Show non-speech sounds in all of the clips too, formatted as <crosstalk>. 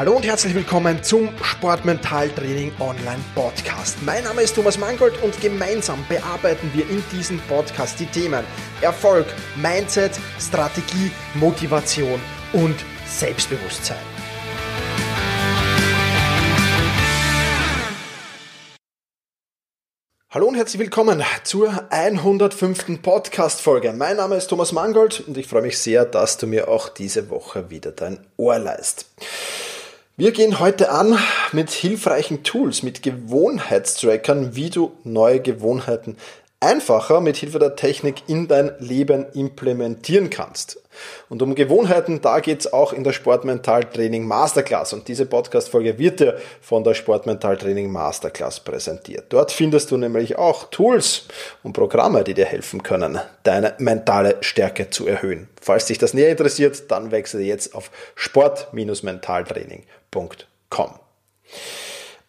Hallo und herzlich willkommen zum Sportmentaltraining Online Podcast. Mein Name ist Thomas Mangold und gemeinsam bearbeiten wir in diesem Podcast die Themen Erfolg, Mindset, Strategie, Motivation und Selbstbewusstsein. Hallo und herzlich willkommen zur 105. Podcast-Folge. Mein Name ist Thomas Mangold und ich freue mich sehr, dass du mir auch diese Woche wieder dein Ohr leist. Wir gehen heute an mit hilfreichen Tools, mit Gewohnheitstrackern, wie du neue Gewohnheiten einfacher mit Hilfe der Technik in dein Leben implementieren kannst. Und um Gewohnheiten, da geht's auch in der Sportmentaltraining Masterclass. Und diese Podcast-Folge wird dir von der Sportmentaltraining Masterclass präsentiert. Dort findest du nämlich auch Tools und Programme, die dir helfen können, deine mentale Stärke zu erhöhen. Falls dich das näher interessiert, dann wechsle jetzt auf sport-mentaltraining.com.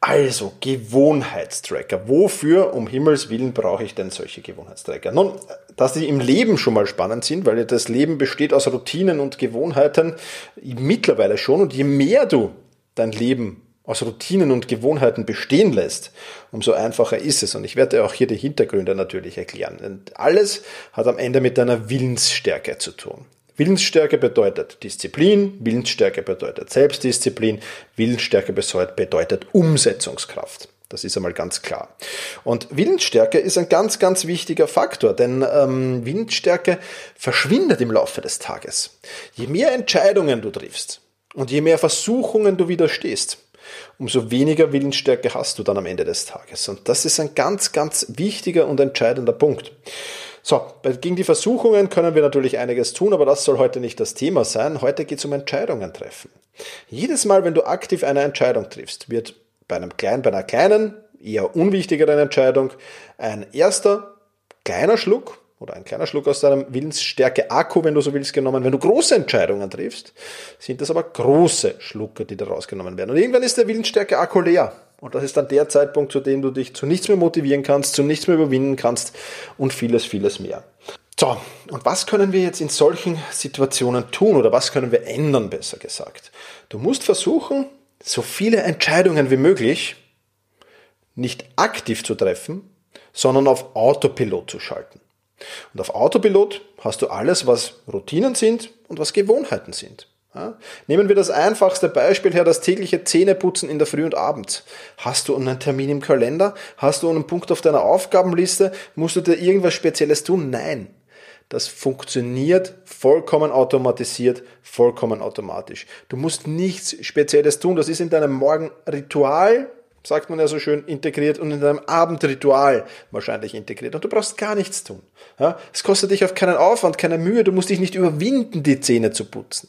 Also, Gewohnheitstracker. Wofür, um Himmels Willen, brauche ich denn solche Gewohnheitstracker? Nun, dass die im Leben schon mal spannend sind, weil das Leben besteht aus Routinen und Gewohnheiten mittlerweile schon. Und je mehr du dein Leben aus Routinen und Gewohnheiten bestehen lässt, umso einfacher ist es. Und ich werde auch hier die Hintergründe natürlich erklären. Und alles hat am Ende mit deiner Willensstärke zu tun. Willensstärke bedeutet Disziplin, Willensstärke bedeutet Selbstdisziplin, Willensstärke bedeutet Umsetzungskraft. Das ist einmal ganz klar. Und Willensstärke ist ein ganz, ganz wichtiger Faktor, denn ähm, Willensstärke verschwindet im Laufe des Tages. Je mehr Entscheidungen du triffst und je mehr Versuchungen du widerstehst, umso weniger Willensstärke hast du dann am Ende des Tages. Und das ist ein ganz, ganz wichtiger und entscheidender Punkt. So, gegen die Versuchungen können wir natürlich einiges tun, aber das soll heute nicht das Thema sein. Heute geht es um Entscheidungen treffen. Jedes Mal, wenn du aktiv eine Entscheidung triffst, wird bei einem kleinen, bei einer kleinen, eher unwichtigeren Entscheidung ein erster kleiner Schluck oder ein kleiner Schluck aus deinem Willensstärke-Akku, wenn du so willst, genommen. Wenn du große Entscheidungen triffst, sind das aber große Schlucke, die da rausgenommen werden. Und irgendwann ist der Willensstärke-Akku leer. Und das ist dann der Zeitpunkt, zu dem du dich zu nichts mehr motivieren kannst, zu nichts mehr überwinden kannst und vieles, vieles mehr. So, und was können wir jetzt in solchen Situationen tun oder was können wir ändern, besser gesagt? Du musst versuchen, so viele Entscheidungen wie möglich nicht aktiv zu treffen, sondern auf Autopilot zu schalten. Und auf Autopilot hast du alles, was Routinen sind und was Gewohnheiten sind. Ja? Nehmen wir das einfachste Beispiel her, das tägliche Zähneputzen in der Früh und Abend. Hast du einen Termin im Kalender? Hast du einen Punkt auf deiner Aufgabenliste? Musst du dir irgendwas Spezielles tun? Nein. Das funktioniert vollkommen automatisiert, vollkommen automatisch. Du musst nichts Spezielles tun. Das ist in deinem Morgenritual, sagt man ja so schön, integriert und in deinem Abendritual wahrscheinlich integriert. Und du brauchst gar nichts tun. Es kostet dich auf keinen Aufwand, keine Mühe. Du musst dich nicht überwinden, die Zähne zu putzen.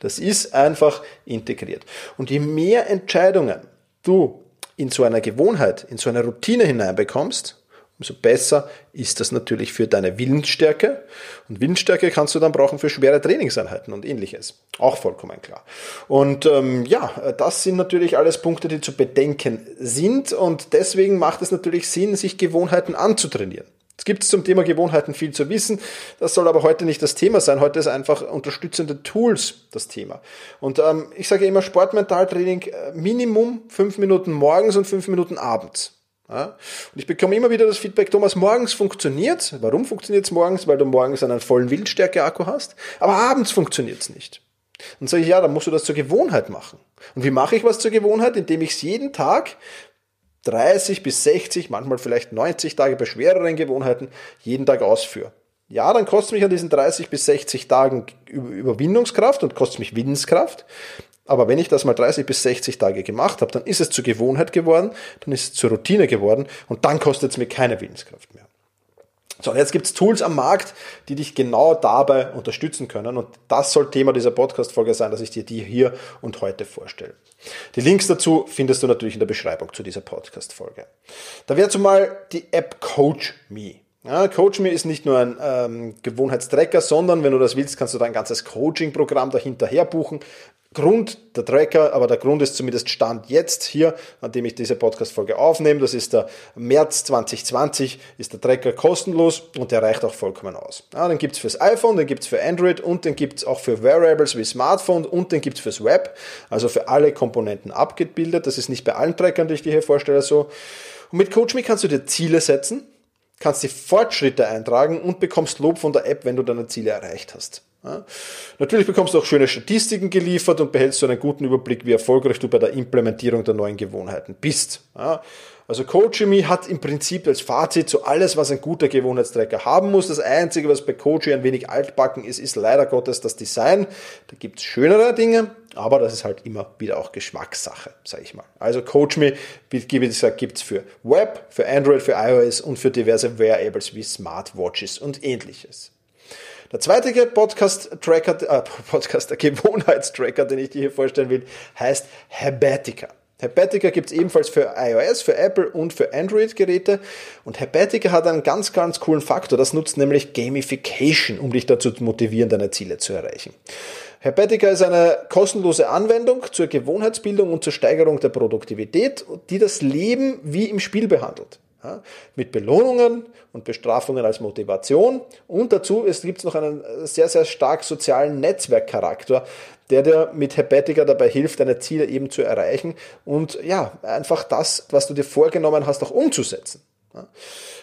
Das ist einfach integriert. Und je mehr Entscheidungen du in so einer Gewohnheit, in so eine Routine hineinbekommst, umso besser ist das natürlich für deine Willensstärke. Und Willensstärke kannst du dann brauchen für schwere Trainingseinheiten und ähnliches. Auch vollkommen klar. Und ähm, ja, das sind natürlich alles Punkte, die zu bedenken sind. Und deswegen macht es natürlich Sinn, sich Gewohnheiten anzutrainieren. Es gibt zum Thema Gewohnheiten viel zu wissen. Das soll aber heute nicht das Thema sein. Heute ist einfach unterstützende Tools das Thema. Und ähm, ich sage immer Sportmentaltraining äh, Minimum fünf Minuten morgens und fünf Minuten abends. Ja? Und ich bekomme immer wieder das Feedback, Thomas, morgens funktioniert. Warum funktioniert es morgens? Weil du morgens einen vollen Wildstärke-Akku hast. Aber abends funktioniert es nicht. Dann sage ich, ja, dann musst du das zur Gewohnheit machen. Und wie mache ich was zur Gewohnheit? Indem ich es jeden Tag 30 bis 60, manchmal vielleicht 90 Tage bei schwereren Gewohnheiten jeden Tag ausführe. Ja, dann kostet mich an diesen 30 bis 60 Tagen Überwindungskraft und kostet mich Willenskraft. Aber wenn ich das mal 30 bis 60 Tage gemacht habe, dann ist es zur Gewohnheit geworden, dann ist es zur Routine geworden und dann kostet es mir keine Willenskraft mehr. So, jetzt gibt's Tools am Markt, die dich genau dabei unterstützen können. Und das soll Thema dieser Podcast-Folge sein, dass ich dir die hier und heute vorstelle. Die Links dazu findest du natürlich in der Beschreibung zu dieser Podcast-Folge. Da wäre zumal die App Coach Me. Ja, Coach Me ist nicht nur ein ähm, Gewohnheitstracker, sondern wenn du das willst, kannst du da ein ganzes Coaching-Programm dahinterher buchen. Grund, der Tracker, aber der Grund ist zumindest Stand jetzt hier, an dem ich diese Podcast-Folge aufnehme. Das ist der März 2020, ist der Tracker kostenlos und der reicht auch vollkommen aus. Ja, den gibt's fürs iPhone, den gibt's für Android und den gibt's auch für Wearables wie Smartphone und den gibt's fürs Web, also für alle Komponenten abgebildet. Das ist nicht bei allen Trackern, die ich dir hier vorstelle, so. Und mit CoachMe kannst du dir Ziele setzen, kannst die Fortschritte eintragen und bekommst Lob von der App, wenn du deine Ziele erreicht hast. Ja. Natürlich bekommst du auch schöne Statistiken geliefert und behältst so einen guten Überblick, wie erfolgreich du bei der Implementierung der neuen Gewohnheiten bist. Ja. Also CoachMe hat im Prinzip als Fazit so alles, was ein guter Gewohnheitstracker haben muss. Das Einzige, was bei Coachy ein wenig altbacken ist, ist leider Gottes das Design. Da gibt's schönere Dinge, aber das ist halt immer wieder auch Geschmackssache, sage ich mal. Also CoachMe, wie gesagt, gibt's für Web, für Android, für iOS und für diverse Wearables wie Smartwatches und ähnliches. Der zweite Podcast-Tracker, äh, <laughs> Podcast, der Gewohnheitstracker, den ich dir hier vorstellen will, heißt Habatica. Habatica gibt es ebenfalls für iOS, für Apple und für Android-Geräte. Und Habatica hat einen ganz, ganz coolen Faktor. Das nutzt nämlich Gamification, um dich dazu zu motivieren, deine Ziele zu erreichen. Herpetica ist eine kostenlose Anwendung zur Gewohnheitsbildung und zur Steigerung der Produktivität, die das Leben wie im Spiel behandelt. Ja, mit Belohnungen und Bestrafungen als Motivation. Und dazu es gibt noch einen sehr, sehr stark sozialen Netzwerkcharakter, der dir mit Hepatica dabei hilft, deine Ziele eben zu erreichen und ja, einfach das, was du dir vorgenommen hast, auch umzusetzen. Ja.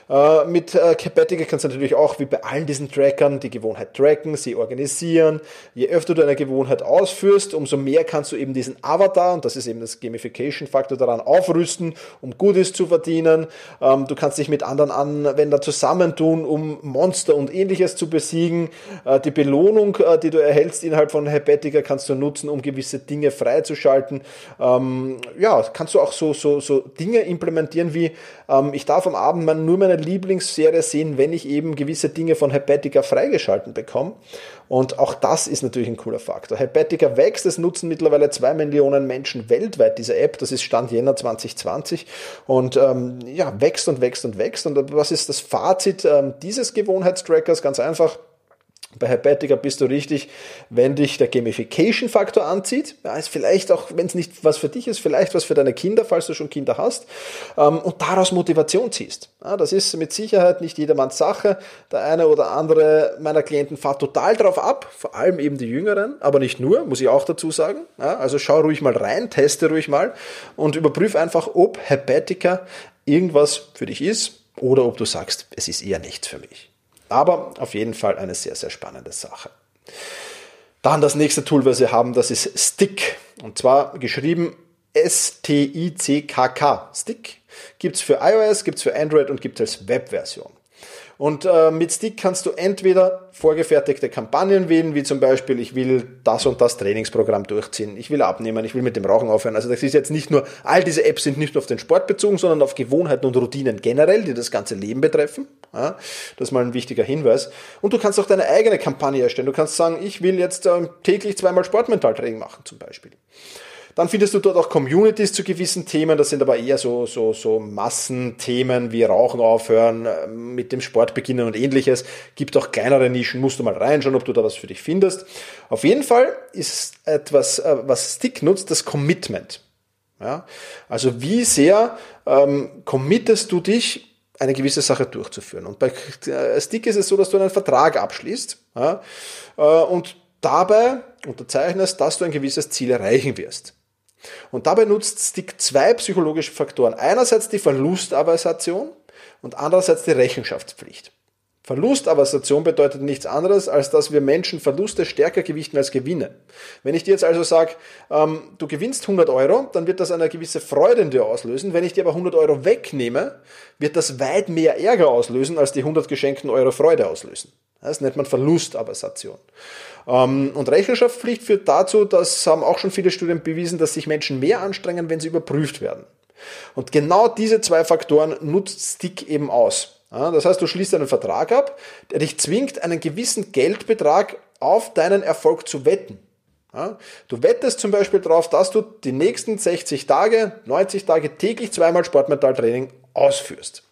Äh, mit äh, Capatica kannst du natürlich auch, wie bei allen diesen Trackern, die Gewohnheit tracken, sie organisieren. Je öfter du eine Gewohnheit ausführst, umso mehr kannst du eben diesen Avatar, und das ist eben das Gamification-Faktor daran, aufrüsten, um Goodies zu verdienen. Ähm, du kannst dich mit anderen Anwendern zusammentun, um Monster und ähnliches zu besiegen. Äh, die Belohnung, äh, die du erhältst innerhalb von Hepatica, kannst du nutzen, um gewisse Dinge freizuschalten. Ähm, ja, kannst du auch so, so, so Dinge implementieren wie, ähm, ich darf am Abend nur meine Lieblingsserie sehen, wenn ich eben gewisse Dinge von Hepatica freigeschalten bekomme. Und auch das ist natürlich ein cooler Faktor. Hepatica wächst, es nutzen mittlerweile zwei Millionen Menschen weltweit diese App. Das ist Stand Jänner 2020 und ähm, ja, wächst und wächst und wächst. Und was ist das Fazit ähm, dieses Gewohnheitstrackers? Ganz einfach. Bei Hepatica bist du richtig, wenn dich der Gamification-Faktor anzieht. Ja, ist vielleicht auch, wenn es nicht was für dich ist, vielleicht was für deine Kinder, falls du schon Kinder hast. Ähm, und daraus Motivation ziehst. Ja, das ist mit Sicherheit nicht jedermanns Sache. Der eine oder andere meiner Klienten fährt total drauf ab, vor allem eben die Jüngeren, aber nicht nur, muss ich auch dazu sagen. Ja, also schau ruhig mal rein, teste ruhig mal und überprüf einfach, ob Hepatica irgendwas für dich ist oder ob du sagst, es ist eher nichts für mich. Aber auf jeden Fall eine sehr, sehr spannende Sache. Dann das nächste Tool, was wir haben, das ist Stick. Und zwar geschrieben S-T-I-C-K-K. Stick gibt es für iOS, gibt es für Android und gibt es als Webversion. Und äh, mit Stick kannst du entweder vorgefertigte Kampagnen wählen, wie zum Beispiel, ich will das und das Trainingsprogramm durchziehen, ich will abnehmen, ich will mit dem Rauchen aufhören. Also das ist jetzt nicht nur, all diese Apps sind nicht nur auf den Sport bezogen, sondern auf Gewohnheiten und Routinen generell, die das ganze Leben betreffen. Ja, das ist mal ein wichtiger Hinweis. Und du kannst auch deine eigene Kampagne erstellen. Du kannst sagen, ich will jetzt äh, täglich zweimal Sportmentaltraining machen zum Beispiel. Dann findest du dort auch Communities zu gewissen Themen. Das sind aber eher so, so, so Massenthemen wie Rauchen aufhören, äh, mit dem Sport beginnen und ähnliches. Gibt auch kleinere Nischen. Musst du mal reinschauen, ob du da was für dich findest. Auf jeden Fall ist etwas, äh, was Stick nutzt, das Commitment. Ja? Also wie sehr ähm, committest du dich, eine gewisse Sache durchzuführen. Und bei äh, Stick ist es so, dass du einen Vertrag abschließt ja, und dabei unterzeichnest, dass du ein gewisses Ziel erreichen wirst. Und dabei nutzt Stick zwei psychologische Faktoren. Einerseits die Verlustaversation und andererseits die Rechenschaftspflicht. Verlustaversation bedeutet nichts anderes, als dass wir Menschen Verluste stärker gewichten als Gewinne. Wenn ich dir jetzt also sage, ähm, du gewinnst 100 Euro, dann wird das eine gewisse Freude in dir auslösen. Wenn ich dir aber 100 Euro wegnehme, wird das weit mehr Ärger auslösen, als die 100 geschenkten Euro Freude auslösen. Das nennt man Verlustaversation. Ähm, und Rechenschaftspflicht führt dazu, das haben auch schon viele Studien bewiesen, dass sich Menschen mehr anstrengen, wenn sie überprüft werden. Und genau diese zwei Faktoren nutzt Stick eben aus. das heißt, du schließt einen Vertrag ab, der dich zwingt, einen gewissen Geldbetrag auf deinen Erfolg zu wetten. du wettest zum Beispiel darauf, dass du die nächsten 60 Tage, 90 Tage täglich zweimal Sportmetalltraining ausführst.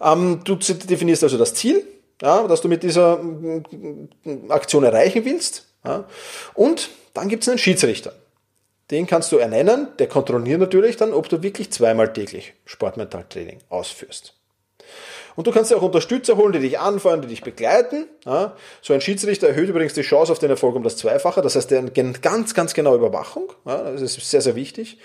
Ähm, du definierst also das Ziel, ja, das du mit dieser mm, Aktion erreichen willst. Ja. Und dann gibt es einen Schiedsrichter. Den kannst du ernennen, der kontrolliert natürlich dann, ob du wirklich zweimal täglich Sportmentaltraining ausführst. Und du kannst dir auch Unterstützer holen, die dich anfeuern, die dich begleiten. Ja. So ein Schiedsrichter erhöht übrigens die Chance auf den Erfolg um das Zweifache. Das heißt, der ganz, ganz genaue Überwachung. Ja, das ist sehr, sehr wichtig.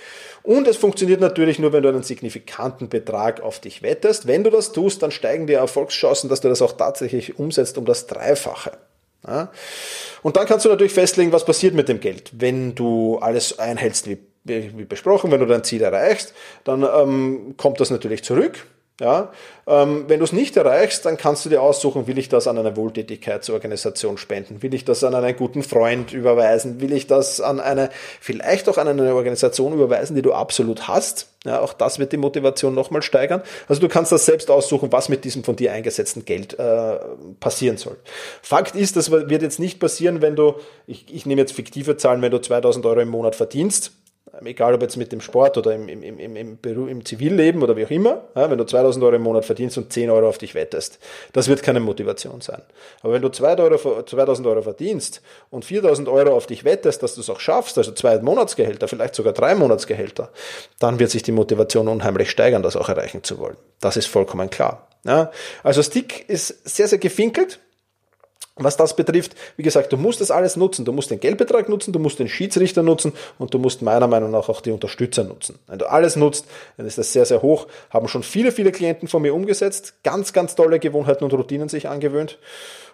Und es funktioniert natürlich nur, wenn du einen signifikanten Betrag auf dich wettest. Wenn du das tust, dann steigen die Erfolgschancen, dass du das auch tatsächlich umsetzt um das Dreifache. Ja. Und dann kannst du natürlich festlegen, was passiert mit dem Geld, wenn du alles einhältst wie, wie besprochen, wenn du dein Ziel erreichst, dann ähm, kommt das natürlich zurück. Ja, ähm, wenn du es nicht erreichst, dann kannst du dir aussuchen, will ich das an eine Wohltätigkeitsorganisation spenden, will ich das an einen guten Freund überweisen, will ich das an eine, vielleicht auch an eine Organisation überweisen, die du absolut hast. Ja, auch das wird die Motivation nochmal steigern. Also du kannst das selbst aussuchen, was mit diesem von dir eingesetzten Geld äh, passieren soll. Fakt ist, das wird jetzt nicht passieren, wenn du, ich, ich nehme jetzt fiktive Zahlen, wenn du 2000 Euro im Monat verdienst, egal ob jetzt mit dem Sport oder im, im, im, im, Beruf, im Zivilleben oder wie auch immer, ja, wenn du 2000 Euro im Monat verdienst und 10 Euro auf dich wettest, das wird keine Motivation sein. Aber wenn du 2000 Euro verdienst und 4000 Euro auf dich wettest, dass du es auch schaffst, also zwei Monatsgehälter, vielleicht sogar drei Monatsgehälter, dann wird sich die Motivation unheimlich steigern, das auch erreichen zu wollen. Das ist vollkommen klar. Ja, also Stick ist sehr, sehr gefinkelt. Was das betrifft, wie gesagt, du musst das alles nutzen. Du musst den Geldbetrag nutzen, du musst den Schiedsrichter nutzen und du musst meiner Meinung nach auch die Unterstützer nutzen. Wenn du alles nutzt, dann ist das sehr, sehr hoch. Haben schon viele, viele Klienten von mir umgesetzt. Ganz, ganz tolle Gewohnheiten und Routinen sich angewöhnt.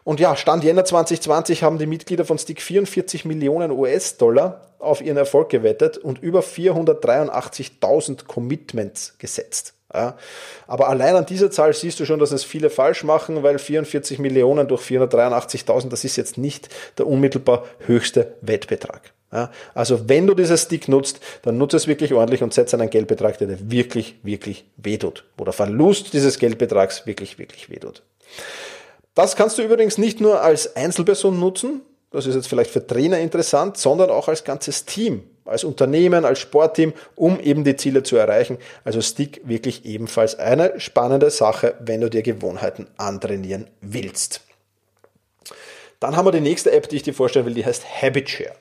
Und ja, Stand Jänner 2020 haben die Mitglieder von Stick 44 Millionen US-Dollar auf ihren Erfolg gewettet und über 483.000 Commitments gesetzt. Ja. Aber allein an dieser Zahl siehst du schon, dass es viele falsch machen, weil 44 Millionen durch 483.000, das ist jetzt nicht der unmittelbar höchste Wettbetrag. Ja. Also wenn du dieses Stick nutzt, dann nutze es wirklich ordentlich und setze einen Geldbetrag, der dir wirklich, wirklich wehtut. Wo der Verlust dieses Geldbetrags wirklich, wirklich wehtut. Das kannst du übrigens nicht nur als Einzelperson nutzen, das ist jetzt vielleicht für Trainer interessant, sondern auch als ganzes Team als Unternehmen, als Sportteam, um eben die Ziele zu erreichen. Also Stick wirklich ebenfalls eine spannende Sache, wenn du dir Gewohnheiten antrainieren willst. Dann haben wir die nächste App, die ich dir vorstellen will, die heißt HabitShare.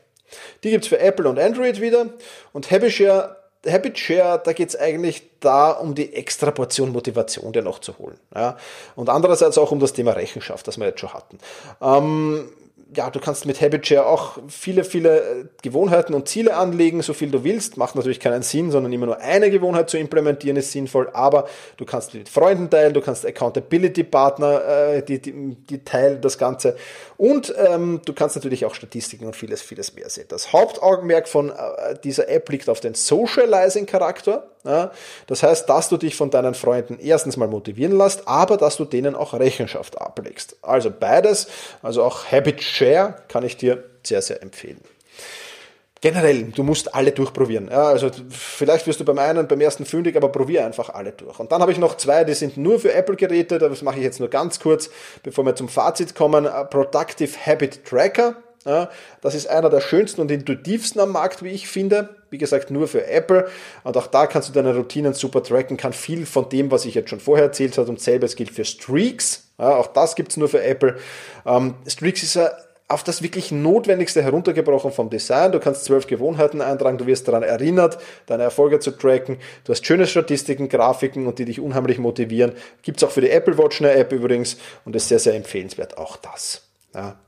Die gibt's für Apple und Android wieder. Und HabitShare HabitShare, da geht's eigentlich da um die extra Portion Motivation dir noch zu holen. Ja? Und andererseits auch um das Thema Rechenschaft, das wir jetzt schon hatten. Ähm, ja, du kannst mit HabitShare auch viele, viele äh, Gewohnheiten und Ziele anlegen, so viel du willst. Macht natürlich keinen Sinn, sondern immer nur eine Gewohnheit zu implementieren ist sinnvoll. Aber du kannst mit Freunden teilen, du kannst Accountability-Partner, äh, die, die, die teilen das Ganze. Und ähm, du kannst natürlich auch Statistiken und vieles, vieles mehr sehen. Das Hauptaugenmerk von äh, dieser App liegt auf den Socializing-Charakter. Ja? Das heißt, dass du dich von deinen Freunden erstens mal motivieren lässt, aber dass du denen auch Rechenschaft ablegst. Also beides, also auch Habit Share kann ich dir sehr, sehr empfehlen. Generell, du musst alle durchprobieren. Ja, also vielleicht wirst du beim einen, beim ersten fündig, aber probier einfach alle durch. Und dann habe ich noch zwei, die sind nur für Apple-Geräte. Das mache ich jetzt nur ganz kurz, bevor wir zum Fazit kommen. Productive Habit Tracker. Ja, das ist einer der schönsten und intuitivsten am Markt, wie ich finde. Wie gesagt, nur für Apple. Und auch da kannst du deine Routinen super tracken, kann viel von dem, was ich jetzt schon vorher erzählt habe. Und selbes gilt für Streaks. Ja, auch das gibt's nur für Apple. Ähm, Streaks ist auf das wirklich Notwendigste heruntergebrochen vom Design. Du kannst zwölf Gewohnheiten eintragen, du wirst daran erinnert, deine Erfolge zu tracken. Du hast schöne Statistiken, Grafiken und die dich unheimlich motivieren. Gibt's auch für die Apple Watch eine App übrigens und ist sehr, sehr empfehlenswert. Auch das. Ja.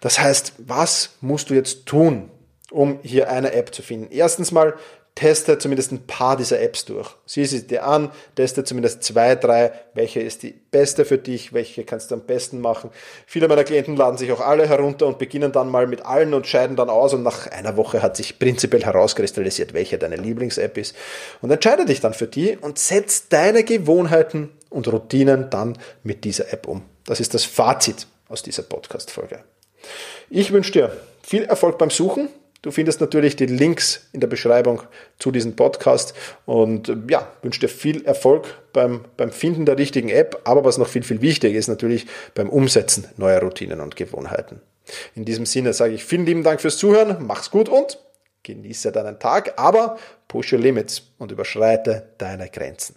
Das heißt, was musst du jetzt tun, um hier eine App zu finden? Erstens mal, teste zumindest ein paar dieser Apps durch. Sieh sie dir an, teste zumindest zwei, drei, welche ist die beste für dich, welche kannst du am besten machen. Viele meiner Klienten laden sich auch alle herunter und beginnen dann mal mit allen und scheiden dann aus und nach einer Woche hat sich prinzipiell herauskristallisiert, welche deine Lieblings-App ist. Und entscheide dich dann für die und setz deine Gewohnheiten und Routinen dann mit dieser App um. Das ist das Fazit aus dieser Podcast-Folge. Ich wünsche dir viel Erfolg beim Suchen. Du findest natürlich die Links in der Beschreibung zu diesem Podcast und äh, ja, wünsche dir viel Erfolg beim, beim Finden der richtigen App, aber was noch viel, viel wichtiger ist, natürlich beim Umsetzen neuer Routinen und Gewohnheiten. In diesem Sinne sage ich vielen lieben Dank fürs Zuhören, mach's gut und genieße deinen Tag, aber push your limits und überschreite deine Grenzen.